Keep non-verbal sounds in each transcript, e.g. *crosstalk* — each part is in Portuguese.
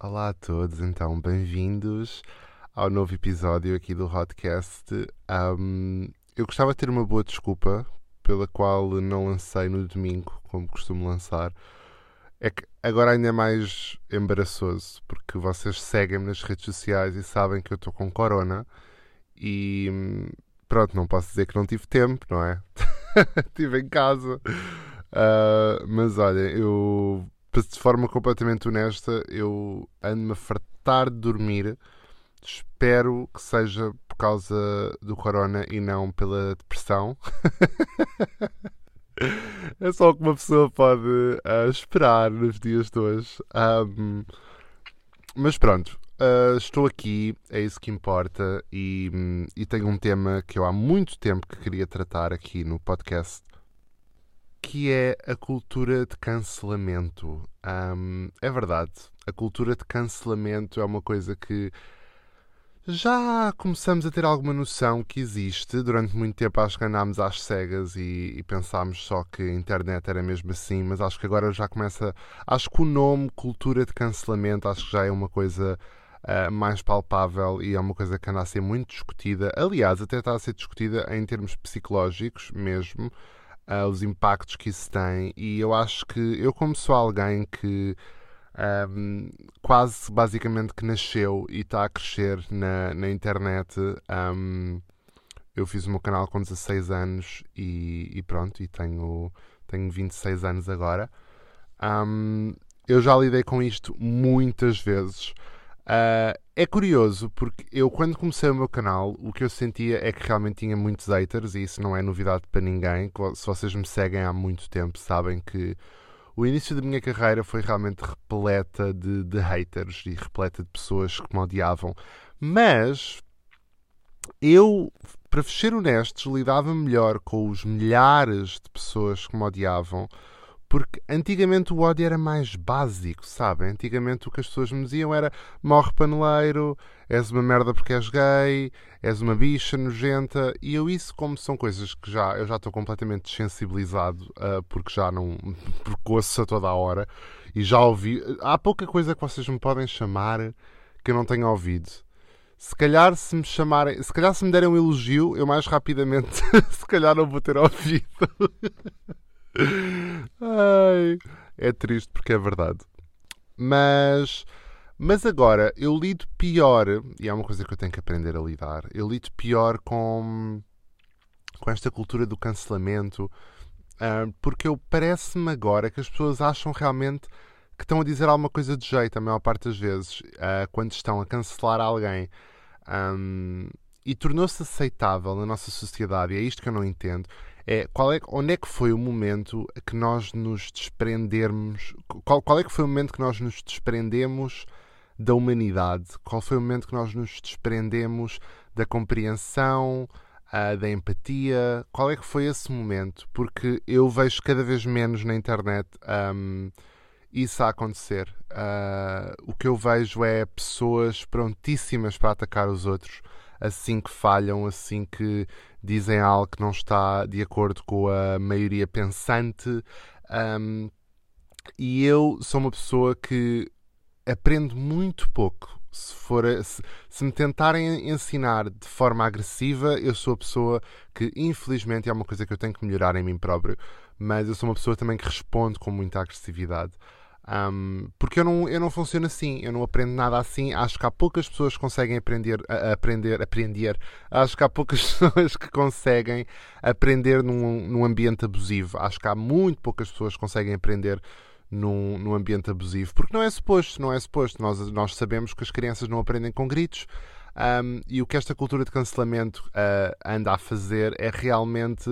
Olá a todos, então bem-vindos ao novo episódio aqui do Hotcast. Um, eu gostava de ter uma boa desculpa pela qual não lancei no domingo, como costumo lançar. É que agora ainda é mais embaraçoso, porque vocês seguem-me nas redes sociais e sabem que eu estou com corona e pronto, não posso dizer que não tive tempo, não é? *laughs* Estive em casa. Uh, mas olha, eu de forma completamente honesta, eu ando-me a fartar de dormir. Espero que seja por causa do corona e não pela depressão. *laughs* é só o que uma pessoa pode uh, esperar nos dias de hoje. Um, mas pronto, uh, estou aqui, é isso que importa. E, um, e tenho um tema que eu há muito tempo que queria tratar aqui no podcast que é a cultura de cancelamento. Um, é verdade, a cultura de cancelamento é uma coisa que já começamos a ter alguma noção que existe. Durante muito tempo acho que andámos às cegas e, e, pensámos só que a internet era mesmo assim, mas acho que agora já começa. Acho que o nome cultura de cancelamento acho que já é uma coisa uh, mais palpável e é uma coisa que anda a ser muito discutida. Aliás, até está a ser discutida em termos psicológicos mesmo uh, os impactos que isso tem. E eu acho que eu, como sou alguém que um, quase basicamente que nasceu e está a crescer na, na internet, um, eu fiz o meu canal com 16 anos e, e pronto, e tenho, tenho 26 anos agora. Um, eu já lidei com isto muitas vezes. Uh, é curioso porque eu, quando comecei o meu canal, o que eu sentia é que realmente tinha muitos haters e isso não é novidade para ninguém. Se vocês me seguem há muito tempo, sabem que o início da minha carreira foi realmente repleta de, de haters e repleta de pessoas que me odiavam. Mas eu, para ser honestos, lidava melhor com os milhares de pessoas que me odiavam porque antigamente o ódio era mais básico, sabem? Antigamente o que as pessoas me diziam era morre paneleiro, és uma merda porque és gay, és uma bicha nojenta. E eu isso, como são coisas que já eu já estou completamente desensibilizado, uh, porque já não *laughs* porque ouço a toda a hora e já ouvi. Há pouca coisa que vocês me podem chamar que eu não tenha ouvido. Se calhar se me chamarem, se calhar se me derem um elogio, eu mais rapidamente *laughs* se calhar não vou ter ouvido. *laughs* Ai, é triste porque é verdade. Mas, mas agora eu lido pior, e é uma coisa que eu tenho que aprender a lidar. Eu lido pior com, com esta cultura do cancelamento, uh, porque eu parece-me agora que as pessoas acham realmente que estão a dizer alguma coisa de jeito, a maior parte das vezes, uh, quando estão a cancelar alguém. Um, e tornou-se aceitável na nossa sociedade, e é isto que eu não entendo, é, qual é onde é que foi o momento que nós nos desprendermos qual, qual é que foi o momento que nós nos desprendemos da humanidade? Qual foi o momento que nós nos desprendemos da compreensão uh, da empatia? Qual é que foi esse momento? Porque eu vejo cada vez menos na internet um, isso a acontecer. Uh, o que eu vejo é pessoas prontíssimas para atacar os outros assim que falham, assim que dizem algo que não está de acordo com a maioria pensante. Um, e eu sou uma pessoa que aprendo muito pouco. Se, for, se, se, me tentarem ensinar de forma agressiva, eu sou a pessoa que, infelizmente, é uma coisa que eu tenho que melhorar em mim próprio. Mas eu sou uma pessoa também que responde com muita agressividade. Um, porque eu não, eu não funciono assim, eu não aprendo nada assim. Acho que há poucas pessoas que conseguem aprender, a, aprender, aprender. Acho que há poucas *laughs* pessoas que conseguem aprender num, num ambiente abusivo. Acho que há muito poucas pessoas que conseguem aprender num, num ambiente abusivo, porque não é suposto, não é suposto. Nós, nós sabemos que as crianças não aprendem com gritos. Um, e o que esta cultura de cancelamento uh, anda a fazer é realmente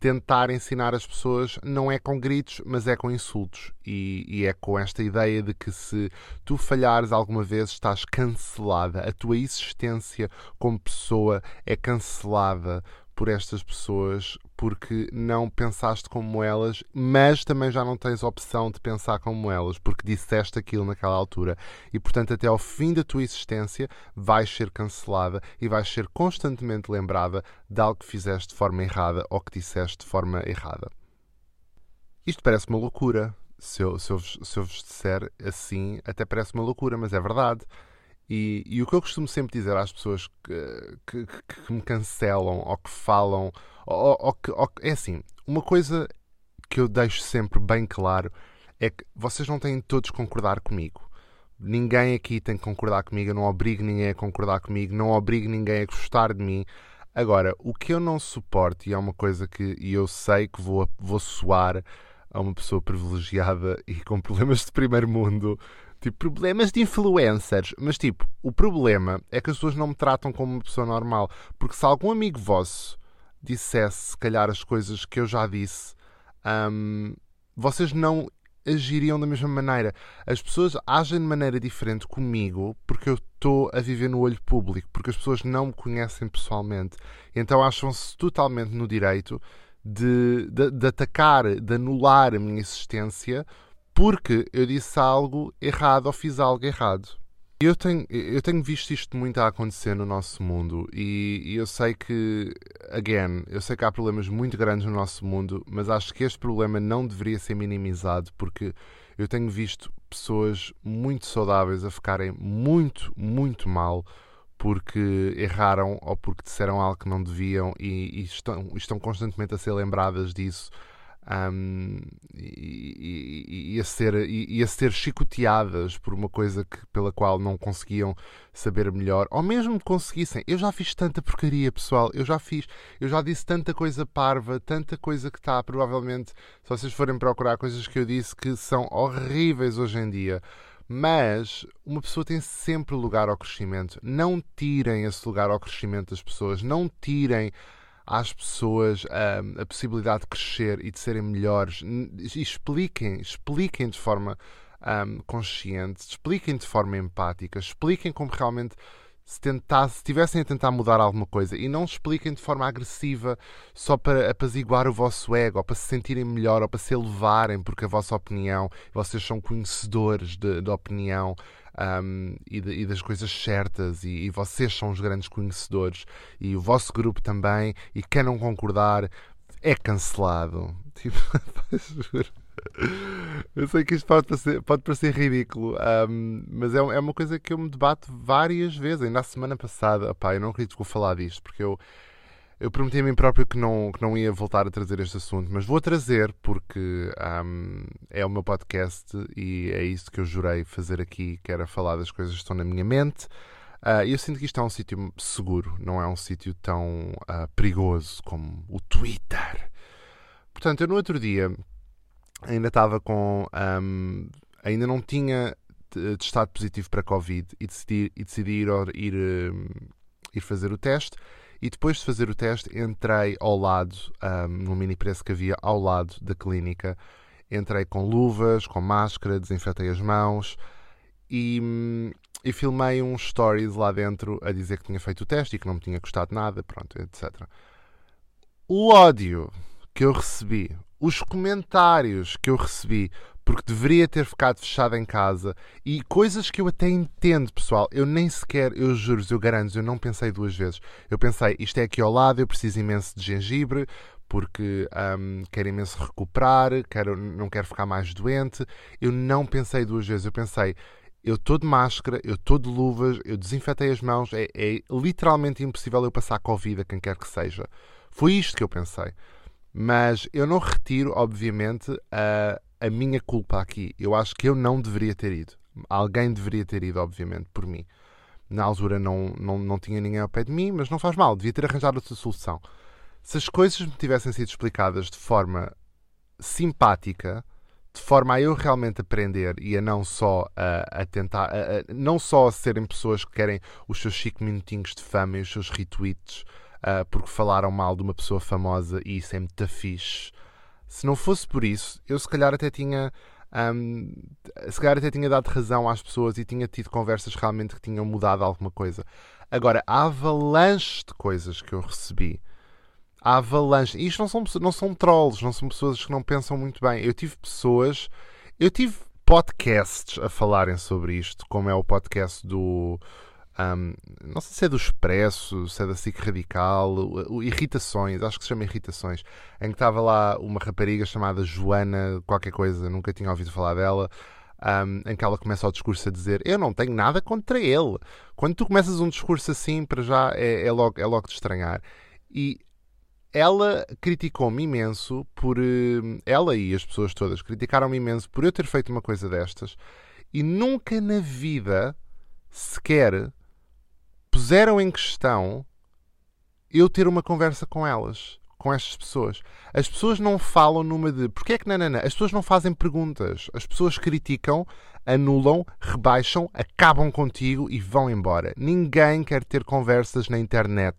tentar ensinar as pessoas não é com gritos, mas é com insultos. E, e, é com esta ideia de que se tu falhares alguma vez estás cancelada. A tua existência como pessoa é cancelada por estas pessoas porque não pensaste como elas, mas também já não tens opção de pensar como elas, porque disseste aquilo naquela altura. E, portanto, até ao fim da tua existência vais ser cancelada e vais ser constantemente lembrada de algo que fizeste de forma errada ou que disseste de forma errada. Isto parece uma loucura, se eu, se, eu, se eu vos disser assim, até parece uma loucura, mas é verdade. E, e o que eu costumo sempre dizer às pessoas que, que, que me cancelam ou que falam, ou, ou, ou, é assim, uma coisa que eu deixo sempre bem claro é que vocês não têm todos concordar comigo. Ninguém aqui tem que concordar comigo, eu não obrigo ninguém a concordar comigo, não obrigo ninguém a gostar de mim. Agora, o que eu não suporto, e é uma coisa que eu sei que vou, vou soar a uma pessoa privilegiada e com problemas de primeiro mundo, tipo, problemas de influencers, mas tipo, o problema é que as pessoas não me tratam como uma pessoa normal, porque se algum amigo vosso dissesse, se calhar, as coisas que eu já disse, hum, vocês não agiriam da mesma maneira. As pessoas agem de maneira diferente comigo porque eu estou a viver no olho público, porque as pessoas não me conhecem pessoalmente. Então acham-se totalmente no direito de, de, de, atacar, de anular a minha existência porque eu disse algo errado ou fiz algo errado. Eu tenho, eu tenho visto isto muito a acontecer no nosso mundo e, e, eu sei que, again, eu sei que há problemas muito grandes no nosso mundo, mas acho que este problema não deveria ser minimizado porque eu tenho visto pessoas muito saudáveis a ficarem muito, muito mal porque erraram ou porque disseram algo que não deviam e, e estão, estão constantemente a ser lembradas disso um, e, e, e, a ser, e, a ser chicoteadas por uma coisa que, pela qual não conseguiam saber melhor, ou mesmo conseguissem. Eu já fiz tanta porcaria, pessoal. Eu já fiz, eu já disse tanta coisa parva, tanta coisa que está, provavelmente, se vocês forem procurar coisas que eu disse que são horríveis hoje em dia. Mas uma pessoa tem sempre lugar ao crescimento. Não tirem esse lugar ao crescimento das pessoas. Não tirem às pessoas um, a possibilidade de crescer e de serem melhores. E expliquem, expliquem de forma um, consciente, expliquem de forma empática, expliquem como realmente se estivessem a tentar mudar alguma coisa e não expliquem de forma agressiva só para apaziguar o vosso ego ou para se sentirem melhor ou para se elevarem porque a vossa opinião, vocês são conhecedores da opinião um, e, de, e, das coisas certas, e, e, vocês são os grandes conhecedores, e o vosso grupo também, e quem não concordar é cancelado. *laughs* Tipo, eu sei que isto pode parecer, pode parecer ridículo, um, mas é, é uma coisa que eu me debato várias vezes. Ainda na semana passada, opá, eu não acredito que vou falar disto, porque eu eu prometi a mim próprio que não, que não ia voltar a trazer este assunto, mas vou trazer porque um, é o meu podcast e é isso que eu jurei fazer aqui, que era falar das coisas que estão na minha mente. Uh, eu sinto que isto é um sítio seguro, não é um sítio tão uh, perigoso como o Twitter. Portanto, eu no outro dia ainda estava com. Um, ainda não tinha testado positivo para Covid e decidi, e decidi ir, ir, ir fazer o teste e depois de fazer o teste, entrei ao lado, um, no mini preço que havia ao lado da clínica. Entrei com luvas, com máscara, desinfetei as mãos e, hum, e filmei um stories lá dentro a dizer que tinha feito o teste e que não me tinha custado nada, pronto, etc. O ódio que eu recebi, os comentários que eu recebi porque deveria ter ficado fechado em casa e coisas que eu até entendo, pessoal. Eu nem sequer, eu juro, eu garanto, eu não pensei duas vezes. Eu pensei, isto é aqui ao lado, eu preciso imenso de gengibre porque um, quero imenso recuperar, quero, não quero ficar mais doente. Eu não pensei duas vezes, eu pensei, eu estou de máscara, eu estou de luvas, eu desinfetei as mãos, é, é literalmente impossível eu passar Covid a quem quer que seja. Foi isto que eu pensei. Mas eu não retiro, obviamente, a, a minha culpa aqui. Eu acho que eu não deveria ter ido. Alguém deveria ter ido, obviamente, por mim. Na altura não, não, não tinha ninguém ao pé de mim, mas não faz mal, devia ter arranjado outra solução. Se as coisas me tivessem sido explicadas de forma simpática, de forma a eu realmente aprender e a não só a, a tentar, a, a, não só a serem pessoas que querem os seus 5 minutinhos de fama e os seus retweets uh, porque falaram mal de uma pessoa famosa e isso é muito fixe se não fosse por isso, eu se calhar até tinha. Um, se calhar até tinha dado razão às pessoas e tinha tido conversas realmente que tinham mudado alguma coisa. Agora, a avalanche de coisas que eu recebi, a avalanche, e isto não são, não são trolls, não são pessoas que não pensam muito bem. Eu tive pessoas, eu tive podcasts a falarem sobre isto, como é o podcast do Um, não sei se é do Expresso, se é da SIC Radical, o, o, Irritações, acho que se chama Irritações, em que estava lá uma rapariga chamada Joana, qualquer coisa, nunca tinha ouvido falar dela, um, em que ela começa o discurso a dizer: Eu não tenho nada contra ele. Quando tu começas um discurso assim, para já é, é, logo, é logo de estranhar. E ela criticou-me imenso por. Eh, ela e as pessoas todas criticaram-me imenso por eu ter feito uma coisa destas e nunca na vida sequer puseram em questão eu ter uma conversa com elas, com estas pessoas. As pessoas não falam numa de porque é que não. As pessoas não fazem perguntas. As pessoas criticam, anulam, rebaixam, acabam contigo e vão embora. Ninguém quer ter conversas na internet.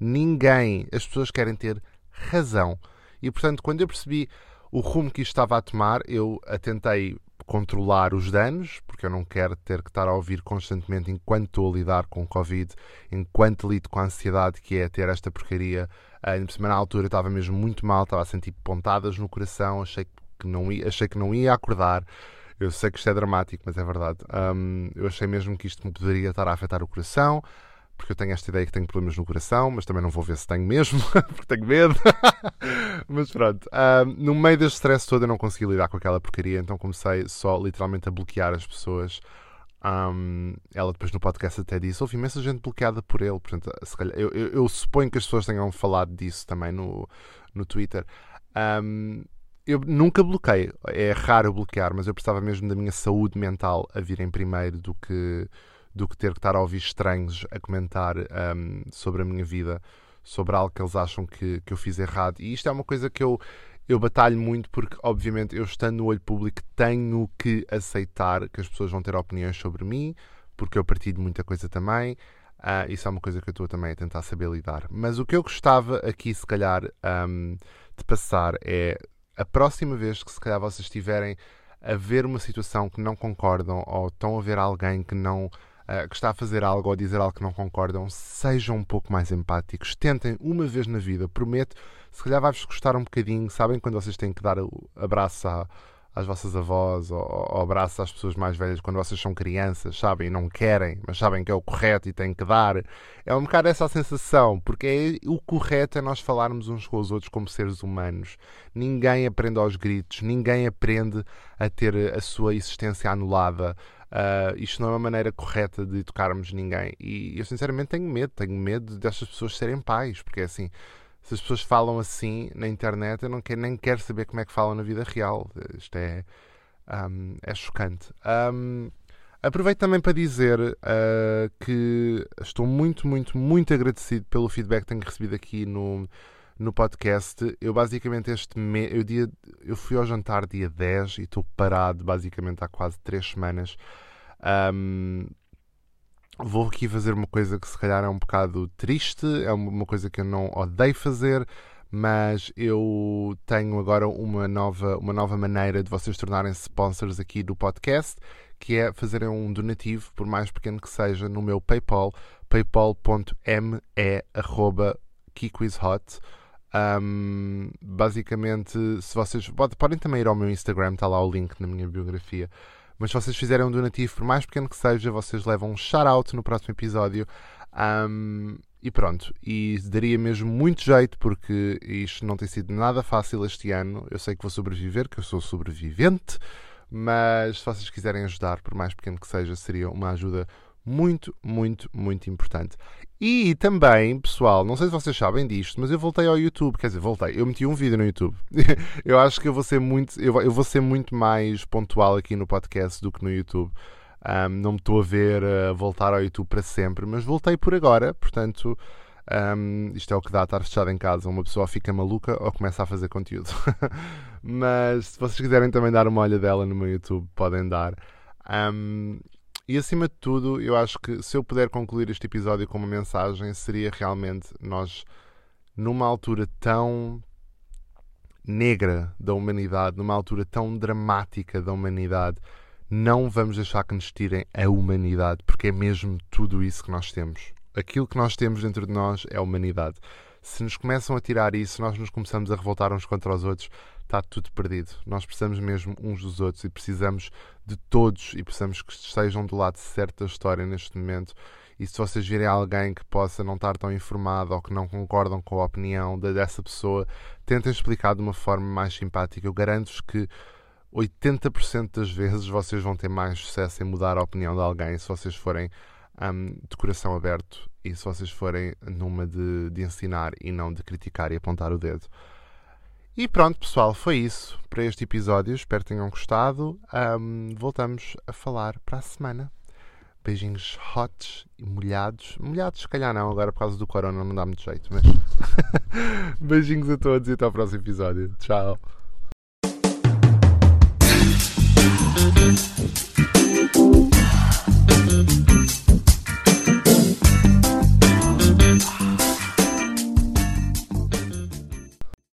Ninguém. As pessoas querem ter razão. E portanto, quando eu percebi o rumo que isto estava a tomar, eu tentei controlar os danos, porque eu não quero ter que estar a ouvir constantemente enquanto estou a lidar com o Covid, enquanto lido com a ansiedade que é ter esta porcaria. Uh, na altura estava mesmo muito mal, estava a sentir pontadas no coração, achei que não ia, achei que não ia acordar. Eu sei que isto é dramático, mas é verdade. Um, eu achei mesmo que isto me poderia estar a afetar o coração porque eu tenho esta ideia que tenho problemas no coração, mas também não vou ver se tenho mesmo, *laughs* porque tenho medo. *laughs* mas pronto, no meio deste stress todo eu não consegui lidar com aquela porcaria, então comecei só literalmente a bloquear as pessoas. Um, ela depois no podcast até disse: houve imensa gente bloqueada por ele. Portanto, calhar, eu, eu, eu, suponho que as pessoas tenham falado disso também no, no Twitter. Um, eu nunca bloqueei, é raro bloquear, mas eu precisava mesmo da minha saúde mental a vir em primeiro do que do que ter que estar a ouvir estranhos a comentar um, sobre a minha vida, sobre algo que eles acham que, que eu fiz errado. E isto é uma coisa que eu, eu batalho muito porque, obviamente, eu estando no olho público tenho que aceitar que as pessoas vão ter opiniões sobre mim, porque eu partilho muita coisa também. Uh, isso é uma coisa que eu estou também a tentar saber lidar. Mas o que eu gostava aqui, se calhar, um, de passar é a próxima vez que, se calhar, vocês estiverem a ver uma situação que não concordam ou estão a ver alguém que não uh, que está a fazer algo ou a dizer algo que não concordam, sejam um pouco mais empáticos. Tentem uma vez na vida, prometo. Se calhar vai-vos custar um bocadinho. Sabem quando vocês têm que dar o abraço às vossas avós ou, ou abraço às pessoas mais velhas quando vocês são crianças, sabem? Não querem, mas sabem que é o correto e têm que dar. É um bocado essa a sensação, porque é, o correto é nós falarmos uns com os outros como seres humanos. Ninguém aprende aos gritos, ninguém aprende a ter a sua existência anulada. Uh, isto não é uma maneira correta de tocarmos ninguém. E eu sinceramente tenho medo, tenho medo destas pessoas serem pais, porque é assim, se as pessoas falam assim na internet, eu não quero, nem quero saber como é que falam na vida real. Isto é, um, é chocante. Um, aproveito também para dizer uh, que estou muito, muito, muito agradecido pelo feedback que tenho recebido aqui no, no podcast. Eu basicamente este mês, eu, dia, eu fui ao jantar dia 10 e estou parado basicamente há quase 3 semanas. Um, vou aqui fazer uma coisa que se calhar é um bocado triste, é uma coisa que eu não odeio fazer, mas eu tenho agora uma nova, uma nova maneira de vocês tornarem-se sponsors aqui do podcast, que é fazerem um donativo, por mais pequeno que seja, no meu PayPal, paypal.me arroba Um, basicamente, se vocês podem também ir ao meu Instagram, está lá o link na minha biografia. Mas se vocês fizerem um donativo, por mais pequeno que seja, vocês levam um shout-out no próximo episódio. Um, e pronto, e daria mesmo muito jeito porque isto não tem sido nada fácil este ano. Eu sei que vou sobreviver, que eu sou sobrevivente, mas se vocês quiserem ajudar, por mais pequeno que seja, seria uma ajuda muito, muito, muito importante. E também, pessoal, não sei se vocês sabem disto, mas eu voltei ao YouTube, quer dizer, voltei, eu meti um vídeo no YouTube. *laughs* eu acho que eu vou ser muito, eu, vou ser muito mais pontual aqui no podcast do que no YouTube. Um, não me estou a ver uh, voltar ao YouTube para sempre, mas voltei por agora, portanto, um, isto é o que dá estar fechado em casa. Uma pessoa fica maluca ou começa a fazer conteúdo. *laughs* mas se vocês quiserem também dar uma olha dela no meu YouTube, podem dar. Um, e acima de tudo, eu acho que se eu puder concluir este episódio com uma mensagem, seria realmente nós, numa altura tão negra da humanidade, numa altura tão dramática da humanidade, não vamos deixar que nos tirem a humanidade, porque é mesmo tudo isso que nós temos. Aquilo que nós temos dentro de nós é a humanidade. Se nos começam a tirar isso, nós nos começamos a revoltar uns contra os outros, está tudo perdido. Nós precisamos mesmo uns dos outros e precisamos de todos e precisamos que estejam do lado certo da história neste momento E se vocês virem alguém que possa não estar tão informado ou que não concordam com a opinião dessa pessoa, tentem explicar de uma forma mais simpática. Eu garanto-vos que 80% das vezes vocês vão ter mais sucesso em mudar a opinião de alguém se vocês forem um, de coração aberto e se vocês forem numa de, de ensinar e não de criticar e apontar o dedo. E pronto, pessoal, foi isso para este episódio. Espero que tenham gostado. Um, voltamos a falar para a semana. Beijinhos hot e molhados. Molhados, se calhar não, agora por causa do corona não dá muito jeito, mas. *laughs* Beijinhos a todos e até ao próximo episódio. Tchau.